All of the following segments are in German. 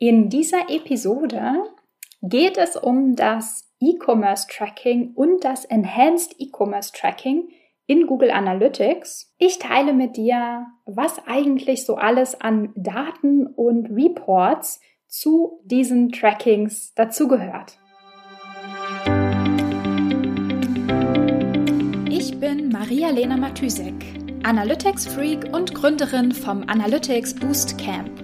In dieser Episode geht es um das E-Commerce Tracking und das Enhanced E-Commerce Tracking in Google Analytics. Ich teile mit dir, was eigentlich so alles an Daten und Reports zu diesen Trackings dazugehört. Ich bin Maria-Lena Matysek, Analytics-Freak und Gründerin vom Analytics Boost Camp.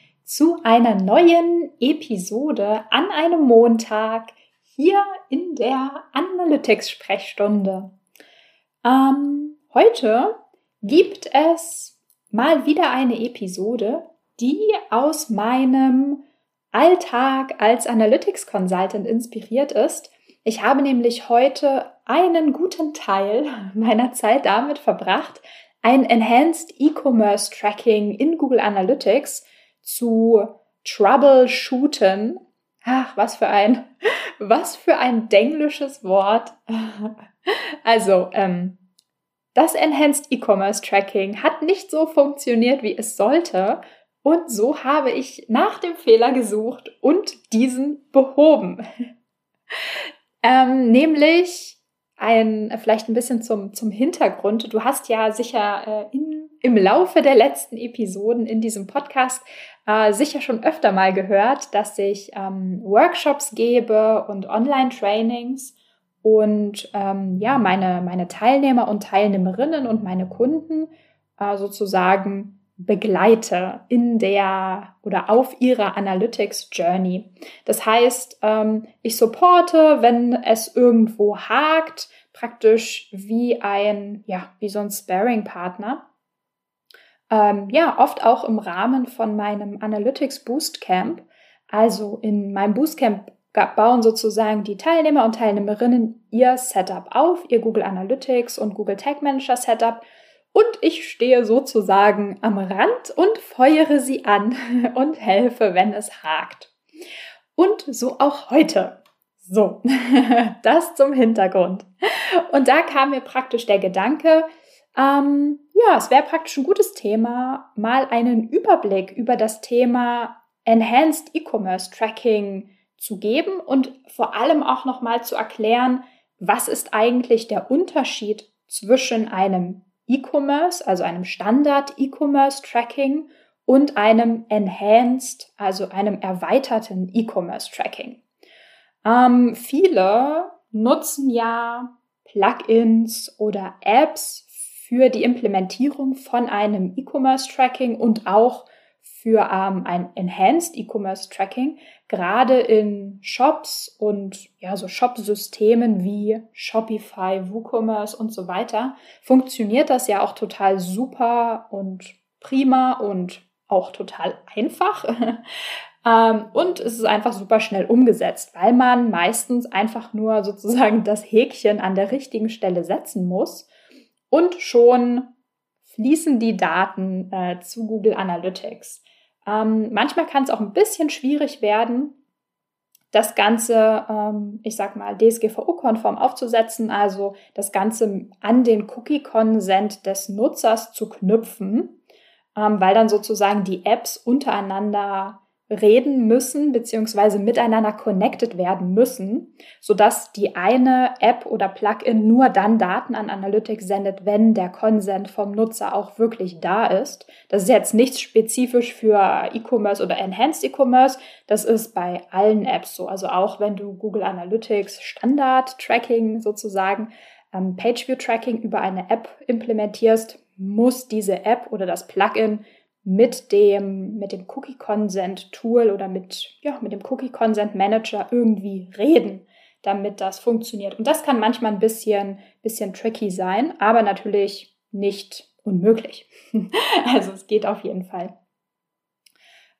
zu einer neuen Episode an einem Montag hier in der Analytics-Sprechstunde. Ähm, heute gibt es mal wieder eine Episode, die aus meinem Alltag als Analytics Consultant inspiriert ist. Ich habe nämlich heute einen guten Teil meiner Zeit damit verbracht, ein Enhanced E-Commerce Tracking in Google Analytics zu troubleshooten. Ach, was für ein, was für ein denglisches Wort. Also, ähm, das Enhanced E-Commerce Tracking hat nicht so funktioniert, wie es sollte. Und so habe ich nach dem Fehler gesucht und diesen behoben. ähm, nämlich ein, vielleicht ein bisschen zum, zum Hintergrund. Du hast ja sicher äh, in, im Laufe der letzten Episoden in diesem Podcast äh, sicher schon öfter mal gehört, dass ich ähm, Workshops gebe und Online-Trainings und ähm, ja, meine, meine Teilnehmer und Teilnehmerinnen und meine Kunden äh, sozusagen begleite in der oder auf ihrer Analytics Journey. Das heißt, ähm, ich supporte, wenn es irgendwo hakt, praktisch wie ein, ja, wie so ein Sparing-Partner ähm, ja, oft auch im Rahmen von meinem Analytics Boostcamp. Also in meinem Boostcamp bauen sozusagen die Teilnehmer und Teilnehmerinnen ihr Setup auf, ihr Google Analytics und Google Tag Manager Setup. Und ich stehe sozusagen am Rand und feuere sie an und helfe, wenn es hakt. Und so auch heute. So, das zum Hintergrund. Und da kam mir praktisch der Gedanke, ähm, ja, es wäre praktisch ein gutes Thema, mal einen Überblick über das Thema Enhanced E-Commerce Tracking zu geben und vor allem auch nochmal zu erklären, was ist eigentlich der Unterschied zwischen einem E-Commerce, also einem Standard E-Commerce Tracking und einem Enhanced, also einem erweiterten E-Commerce Tracking. Ähm, viele nutzen ja Plugins oder Apps für die Implementierung von einem E-Commerce-Tracking und auch für ähm, ein Enhanced E-Commerce Tracking, gerade in Shops und ja, so Shop-Systemen wie Shopify, WooCommerce und so weiter, funktioniert das ja auch total super und prima und auch total einfach. ähm, und es ist einfach super schnell umgesetzt, weil man meistens einfach nur sozusagen das Häkchen an der richtigen Stelle setzen muss und schon fließen die Daten äh, zu Google Analytics. Ähm, manchmal kann es auch ein bisschen schwierig werden, das Ganze, ähm, ich sag mal, DSGVO-konform aufzusetzen, also das Ganze an den Cookie-Consent des Nutzers zu knüpfen, ähm, weil dann sozusagen die Apps untereinander reden müssen beziehungsweise miteinander connected werden müssen, sodass die eine App oder Plugin nur dann Daten an Analytics sendet, wenn der Consent vom Nutzer auch wirklich da ist. Das ist jetzt nichts spezifisch für E-Commerce oder Enhanced E-Commerce. Das ist bei allen Apps so. Also auch wenn du Google Analytics Standard Tracking sozusagen, ähm, Pageview Tracking über eine App implementierst, muss diese App oder das Plugin mit dem, mit dem Cookie Consent Tool oder mit, ja, mit dem Cookie Consent Manager irgendwie reden, damit das funktioniert. Und das kann manchmal ein bisschen, bisschen tricky sein, aber natürlich nicht unmöglich. also es geht auf jeden Fall.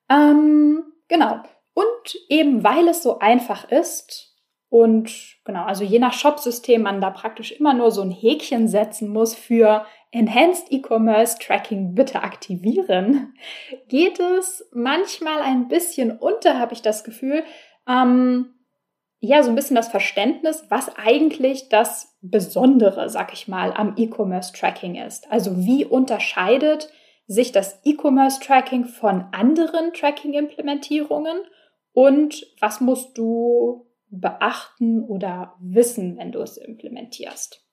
Ähm, genau. Und eben weil es so einfach ist Und genau, also je nach Shop-System man da praktisch immer nur so ein Häkchen setzen muss für Enhanced E-Commerce Tracking bitte aktivieren, geht es manchmal ein bisschen unter, habe ich das Gefühl. Ähm, ja, so ein bisschen das Verständnis, was eigentlich das Besondere, sag ich mal, am E-Commerce Tracking ist. Also wie unterscheidet sich das E-Commerce Tracking von anderen Tracking-Implementierungen und was musst du beachten oder wissen, wenn du es implementierst.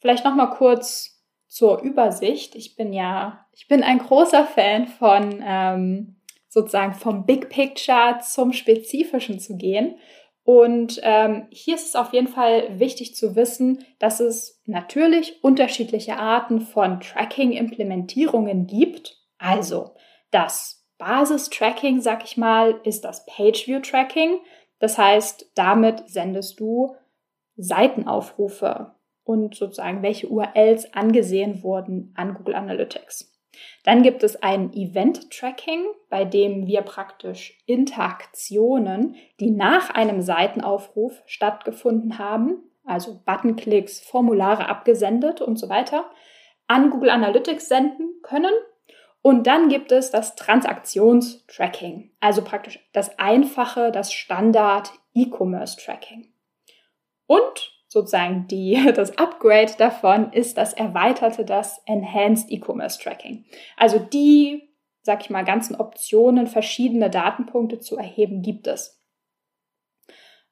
Vielleicht noch mal kurz zur Übersicht. Ich bin ja, ich bin ein großer Fan von ähm, sozusagen vom Big Picture zum Spezifischen zu gehen. Und ähm, hier ist es auf jeden Fall wichtig zu wissen, dass es natürlich unterschiedliche Arten von Tracking-Implementierungen gibt. Also das Basis-Tracking, sag ich mal, ist das Page-View-Tracking. Das heißt, damit sendest du Seitenaufrufe und sozusagen welche URLs angesehen wurden an Google Analytics. Dann gibt es ein Event-Tracking, bei dem wir praktisch Interaktionen, die nach einem Seitenaufruf stattgefunden haben, also Buttonklicks, Formulare abgesendet und so weiter, an Google Analytics senden können und dann gibt es das Transaktionstracking, also praktisch das einfache, das Standard E-Commerce Tracking. Und sozusagen die, das Upgrade davon ist das erweiterte, das Enhanced E-Commerce Tracking. Also die, sag ich mal, ganzen Optionen, verschiedene Datenpunkte zu erheben, gibt es.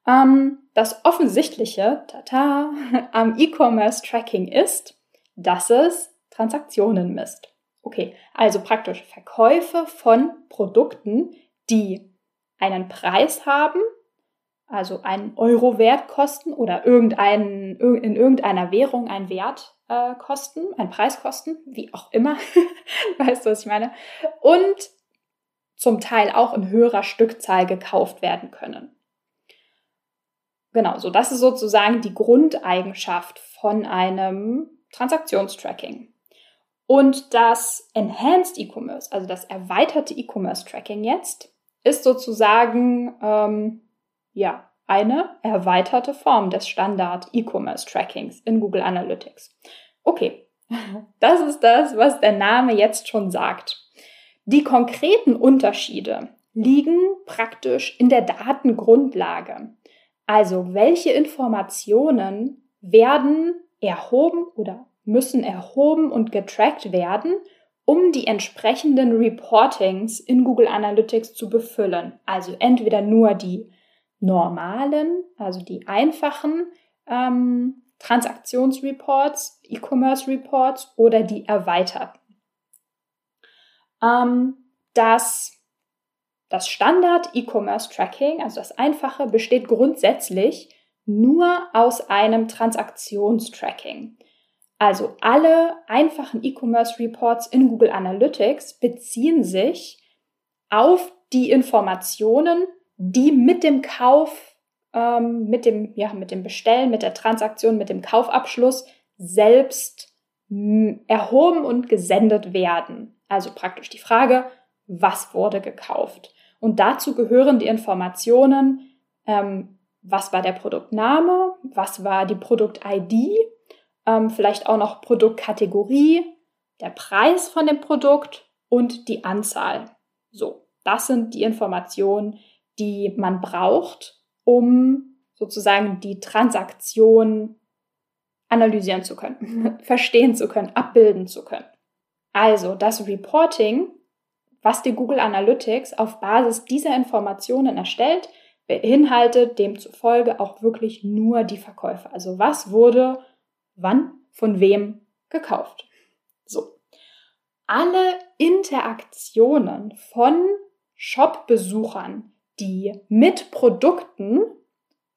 Ähm, das Offensichtliche, tata, am E-Commerce Tracking ist, dass es Transaktionen misst. Okay, also praktisch Verkäufe von Produkten, die einen Preis haben, also einen Euro Wert kosten oder irgendeinen, in irgendeiner Währung einen Wert äh, kosten, einen Preis kosten, wie auch immer. weißt du, was ich meine? Und zum Teil auch in höherer Stückzahl gekauft werden können. Genau, so das ist sozusagen die Grundeigenschaft von einem Transaktionstracking. Und das Enhanced E-Commerce, also das erweiterte E-Commerce Tracking jetzt, ist sozusagen ähm, ja eine erweiterte Form des Standard E-Commerce Trackings in Google Analytics. Okay, das ist das, was der Name jetzt schon sagt. Die konkreten Unterschiede liegen praktisch in der Datengrundlage. Also welche Informationen werden erhoben oder müssen erhoben und getrackt werden, um die entsprechenden Reportings in Google Analytics zu befüllen. Also entweder nur die normalen, also die einfachen ähm, Transaktionsreports, E-Commerce Reports oder die erweiterten. Ähm, das, das Standard E-Commerce Tracking, also das einfache, besteht grundsätzlich nur aus einem Transaktionstracking. Also alle einfachen E-Commerce Reports in Google Analytics beziehen sich auf die Informationen, die mit dem Kauf, ähm, mit dem, ja, mit dem Bestellen, mit der Transaktion, mit dem Kaufabschluss selbst erhoben und gesendet werden. Also praktisch die Frage, was wurde gekauft? Und dazu gehören die Informationen, ähm, was war der Produktname, was war die Produkt-ID, ähm, vielleicht auch noch Produktkategorie, der Preis von dem Produkt und die Anzahl. So, das sind die Informationen, die man braucht, um sozusagen die Transaktion analysieren zu können, verstehen zu können, abbilden zu können. Also das Reporting, was die Google Analytics auf Basis dieser Informationen erstellt, beinhaltet demzufolge auch wirklich nur die Verkäufe. Also was wurde wann, von wem gekauft. So. Alle Interaktionen von Shop-Besuchern, die mit Produkten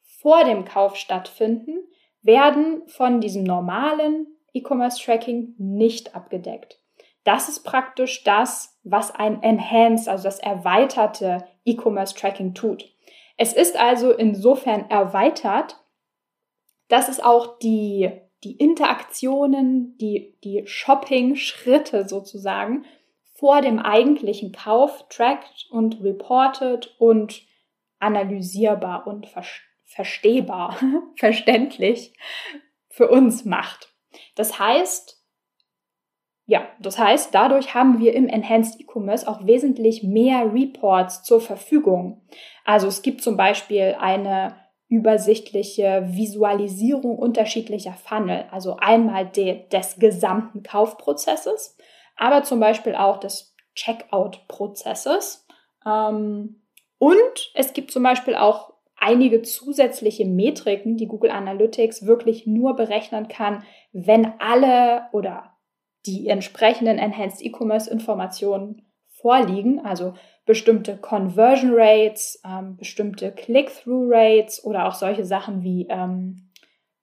vor dem Kauf stattfinden, werden von diesem normalen E-Commerce-Tracking nicht abgedeckt. Das ist praktisch das, was ein Enhanced, also das erweiterte E-Commerce-Tracking tut. Es ist also insofern erweitert, dass es auch die die Interaktionen, die, die Shopping-Schritte sozusagen vor dem eigentlichen Kauf trackt und reportet und analysierbar und verstehbar, verständlich für uns macht. Das heißt, ja, das heißt, dadurch haben wir im Enhanced E-Commerce auch wesentlich mehr Reports zur Verfügung. Also es gibt zum Beispiel eine übersichtliche Visualisierung unterschiedlicher Funnel, also einmal de, des gesamten Kaufprozesses, aber zum Beispiel auch des Checkout-Prozesses. Ähm, und es gibt zum Beispiel auch einige zusätzliche Metriken, die Google Analytics wirklich nur berechnen kann, wenn alle oder die entsprechenden Enhanced E-Commerce Informationen vorliegen, also bestimmte Conversion Rates, ähm, bestimmte Click-Through Rates oder auch solche Sachen wie ähm,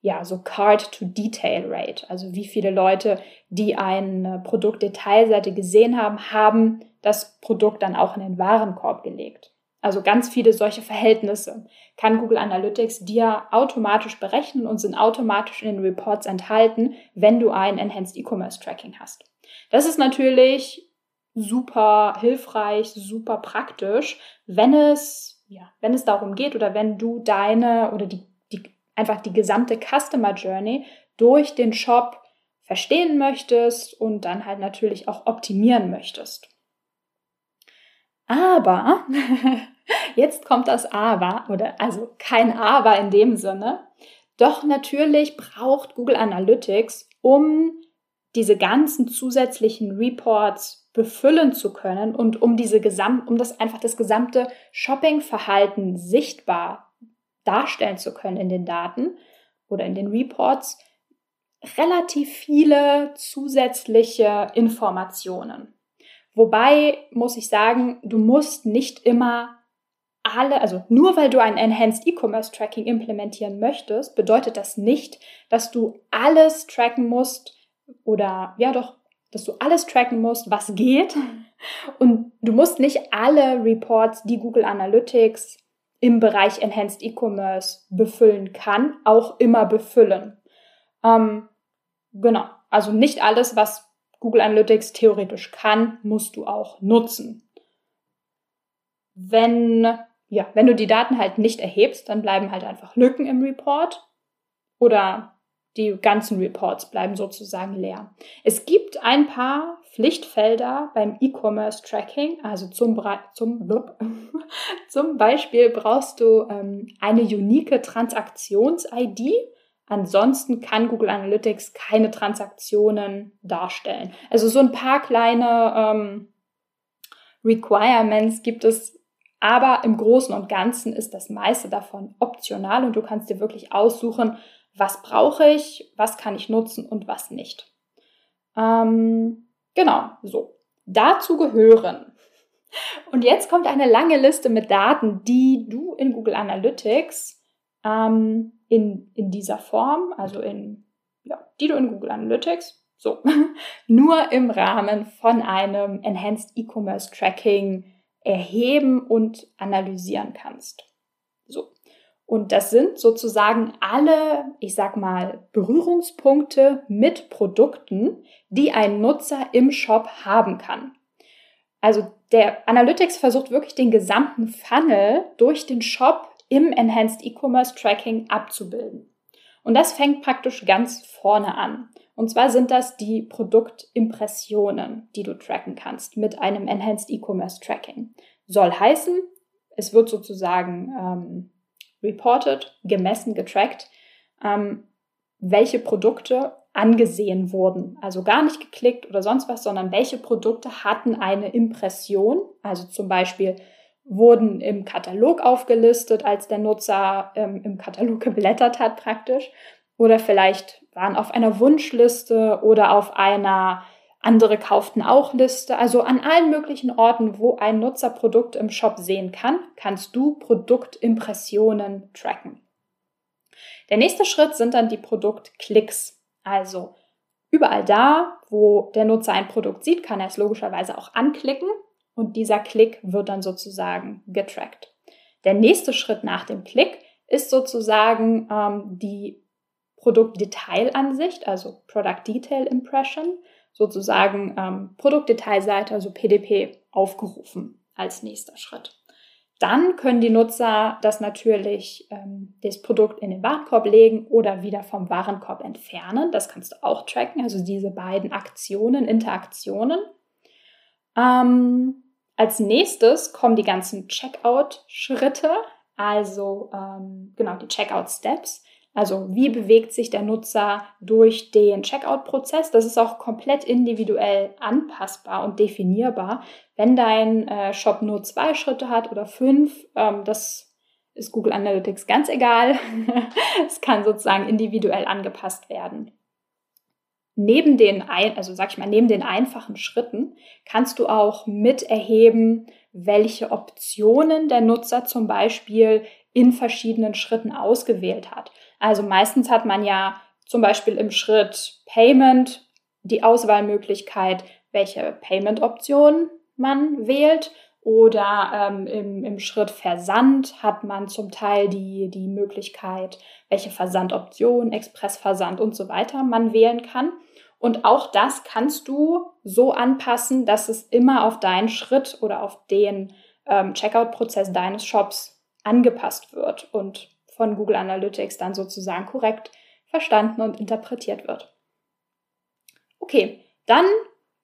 ja, so Card-to-Detail-Rate, also wie viele Leute, die eine Produktdetailseite gesehen haben, haben das Produkt dann auch in den Warenkorb gelegt. Also ganz viele solche Verhältnisse kann Google Analytics dir automatisch berechnen und sind automatisch in den Reports enthalten, wenn du ein Enhanced E-Commerce Tracking hast. Das ist natürlich super hilfreich, super praktisch, wenn es, ja, wenn es darum geht oder wenn du deine oder die, einfach die gesamte Customer Journey durch den Shop verstehen möchtest und dann halt natürlich auch optimieren möchtest. Aber Jetzt kommt das Aber oder also kein Aber in dem Sinne. Doch natürlich braucht Google Analytics, um diese ganzen zusätzlichen Reports befüllen zu können und um diese Gesamt, um das einfach das gesamte Shoppingverhalten sichtbar darstellen zu können in den Daten oder in den Reports, relativ viele zusätzliche Informationen. Wobei muss ich sagen, du musst nicht immer alle, also nur weil du ein Enhanced E-Commerce Tracking implementieren möchtest, bedeutet das nicht, dass du alles tracken musst oder ja doch, dass du alles tracken musst, was geht. Und du musst nicht alle Reports, die Google Analytics im Bereich Enhanced E-Commerce befüllen kann, auch immer befüllen. Ähm, genau, also nicht alles, was Google Analytics theoretisch kann, musst du auch nutzen. Wenn ja, wenn du die Daten halt nicht erhebst, dann bleiben halt einfach Lücken im Report oder die ganzen Reports bleiben sozusagen leer. Es gibt ein paar Pflichtfelder beim E-Commerce Tracking, also zum, zum, zum Beispiel brauchst du ähm, eine unique Transaktions-ID. Ansonsten kann Google Analytics keine Transaktionen darstellen. Also so ein paar kleine ähm, Requirements gibt es aber im Großen und Ganzen ist das meiste davon optional und du kannst dir wirklich aussuchen, was brauche ich, was kann ich nutzen und was nicht. Ähm, genau, so. Dazu gehören. Und jetzt kommt eine lange Liste mit Daten, die du in Google Analytics ähm, in, in dieser Form, also in, ja, die du in Google Analytics, so, nur im Rahmen von einem Enhanced E-Commerce Tracking erheben und analysieren kannst. Und das sind sozusagen alle, ich sag mal, Berührungspunkte mit Produkten, die ein Nutzer im Shop haben kann. Also der Analytics versucht wirklich den gesamten Funnel durch den Shop im Enhanced E-Commerce Tracking abzubilden. Und das fängt praktisch ganz vorne an. Und zwar sind das die Produktimpressionen, die du tracken kannst mit einem Enhanced E-Commerce Tracking. Soll heißen, es wird sozusagen ähm, reported, gemessen, getrackt, ähm, welche Produkte angesehen wurden. Also gar nicht geklickt oder sonst was, sondern welche Produkte hatten eine Impression. Also zum Beispiel wurden im Katalog aufgelistet, als der Nutzer ähm, im Katalog geblättert hat praktisch. Oder vielleicht waren auf einer Wunschliste oder auf einer andere kauften auch Liste. Also an allen möglichen Orten, wo ein Nutzer Produkt im Shop sehen kann, kannst du Produktimpressionen tracken. Der nächste Schritt sind dann die Produktklicks. Also überall da, wo der Nutzer ein Produkt sieht, kann er es logischerweise auch anklicken und dieser Klick wird dann sozusagen getrackt. Der nächste Schritt nach dem Klick ist sozusagen ähm, die Produktdetailansicht, also Product Detail Impression, sozusagen ähm, Produktdetailseite, also PDP, aufgerufen als nächster Schritt. Dann können die Nutzer das natürlich, ähm, das Produkt in den Warenkorb legen oder wieder vom Warenkorb entfernen. Das kannst du auch tracken, also diese beiden Aktionen, Interaktionen. Ähm, als nächstes kommen die ganzen Checkout-Schritte, also ähm, genau die Checkout-Steps. Also wie bewegt sich der Nutzer durch den Checkout-Prozess? Das ist auch komplett individuell anpassbar und definierbar. Wenn dein äh, Shop nur zwei Schritte hat oder fünf, ähm, das ist Google Analytics ganz egal. es kann sozusagen individuell angepasst werden. Neben den, also sag ich mal, neben den einfachen Schritten kannst du auch mit erheben, welche Optionen der Nutzer zum Beispiel in verschiedenen Schritten ausgewählt hat. Also meistens hat man ja zum Beispiel im Schritt Payment die Auswahlmöglichkeit, welche Payment-Option man wählt. Oder ähm, im, im Schritt Versand hat man zum Teil die, die Möglichkeit, welche Versandoption, Expressversand und so weiter man wählen kann. Und auch das kannst du so anpassen, dass es immer auf deinen Schritt oder auf den ähm, Checkout-Prozess deines Shops angepasst wird und von Google Analytics dann sozusagen korrekt verstanden und interpretiert wird. Okay, dann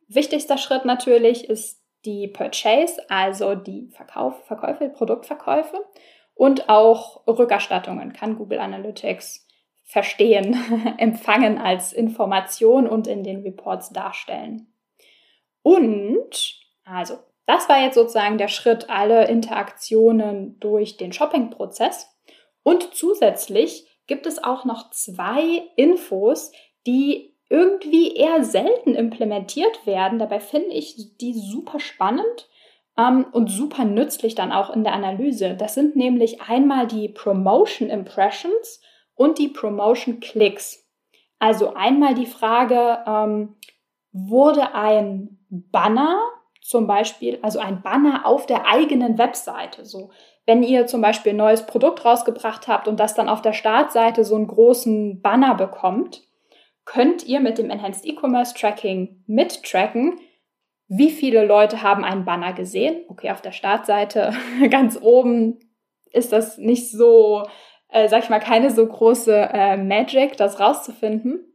wichtigster Schritt natürlich ist die Purchase, also die Verkauf, Verkäufe, Produktverkäufe und auch Rückerstattungen kann Google Analytics verstehen, empfangen als Information und in den Reports darstellen. Und, also, das war jetzt sozusagen der Schritt, alle Interaktionen durch den Shopping-Prozess. Und zusätzlich gibt es auch noch zwei Infos, die irgendwie eher selten implementiert werden. Dabei finde ich die super spannend ähm, und super nützlich dann auch in der Analyse. Das sind nämlich einmal die Promotion Impressions und die Promotion Clicks. Also einmal die Frage, ähm, wurde ein Banner zum Beispiel, also ein Banner auf der eigenen Webseite, so wenn ihr zum Beispiel ein neues Produkt rausgebracht habt und das dann auf der Startseite so einen großen Banner bekommt, könnt ihr mit dem Enhanced E-Commerce Tracking mittracken, wie viele Leute haben einen Banner gesehen. Okay, auf der Startseite ganz oben ist das nicht so, äh, sag ich mal, keine so große äh, Magic, das rauszufinden.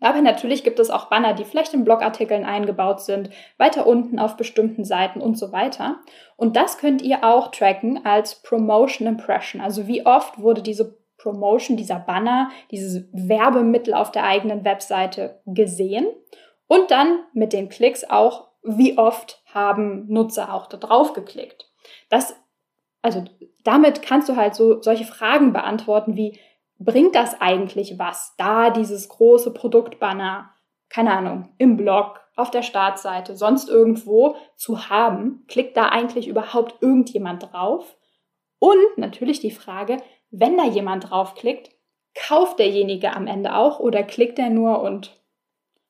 Aber natürlich gibt es auch Banner, die vielleicht in Blogartikeln eingebaut sind, weiter unten auf bestimmten Seiten und so weiter. Und das könnt ihr auch tracken als Promotion Impression. Also wie oft wurde diese Promotion, dieser Banner, dieses Werbemittel auf der eigenen Webseite gesehen. Und dann mit den Klicks auch, wie oft haben Nutzer auch da drauf geklickt. Das, also damit kannst du halt so solche Fragen beantworten wie, bringt das eigentlich was, da dieses große Produktbanner, keine Ahnung, im Blog, auf der Startseite, sonst irgendwo zu haben? Klickt da eigentlich überhaupt irgendjemand drauf? Und natürlich die Frage, wenn da jemand draufklickt, kauft derjenige am Ende auch oder klickt er nur und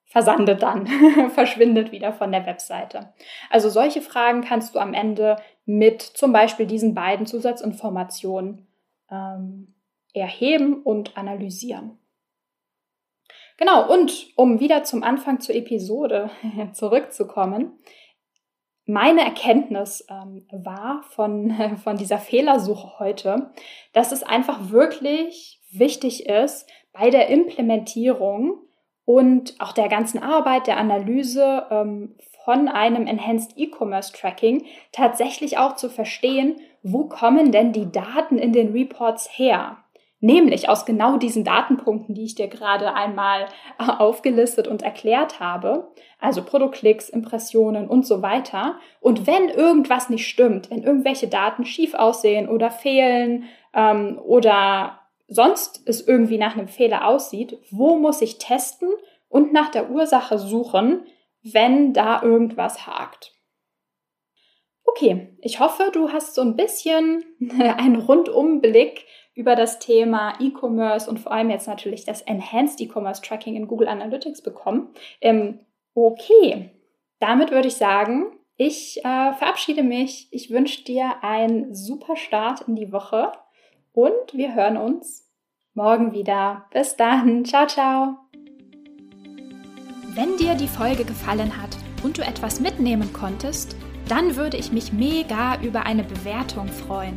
versandet dann, verschwindet wieder von der Webseite. Also solche Fragen kannst du am Ende mit zum Beispiel diesen beiden Zusatzinformationen ähm, erheben und analysieren. Genau, und um wieder zum Anfang zur Episode zurückzukommen, meine Erkenntnis ähm, war von, von dieser Fehlersuche heute, dass es einfach wirklich wichtig ist, bei der Implementierung und auch der ganzen Arbeit, der Analyse ähm, von einem Enhanced E-Commerce Tracking tatsächlich auch zu verstehen, wo kommen denn die Daten in den Reports her? Nämlich aus genau diesen Datenpunkten, die ich dir gerade einmal äh, aufgelistet und erklärt habe, also Produktklicks, Impressionen und so weiter. Und wenn irgendwas nicht stimmt, wenn irgendwelche Daten schief aussehen oder fehlen ähm, oder sonst es irgendwie nach einem Fehler aussieht, wo muss ich testen und nach der Ursache suchen, wenn da irgendwas hakt? Okay, ich hoffe, du hast so ein bisschen einen Rundumblick über das Thema E-Commerce und vor allem jetzt natürlich das Enhanced E-Commerce Tracking in Google Analytics bekommen. Ähm, okay, damit würde ich sagen, ich äh, verabschiede mich. Ich wünsche dir einen super Start in die Woche und wir hören uns morgen wieder. Bis dann. Ciao, ciao. Wenn dir die Folge gefallen hat und du etwas mitnehmen konntest, dann würde ich mich mega über eine Bewertung freuen.